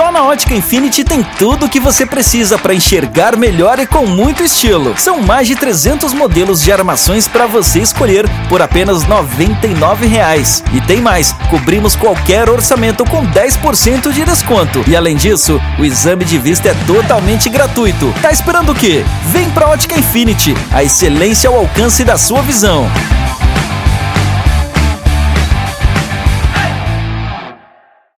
Só na Ótica Infinity tem tudo o que você precisa para enxergar melhor e com muito estilo. São mais de 300 modelos de armações para você escolher por apenas R$ 99. E tem mais, cobrimos qualquer orçamento com 10% de desconto. E além disso, o exame de vista é totalmente gratuito. Tá esperando o quê? Vem pra Ótica Infinity, a excelência ao alcance da sua visão.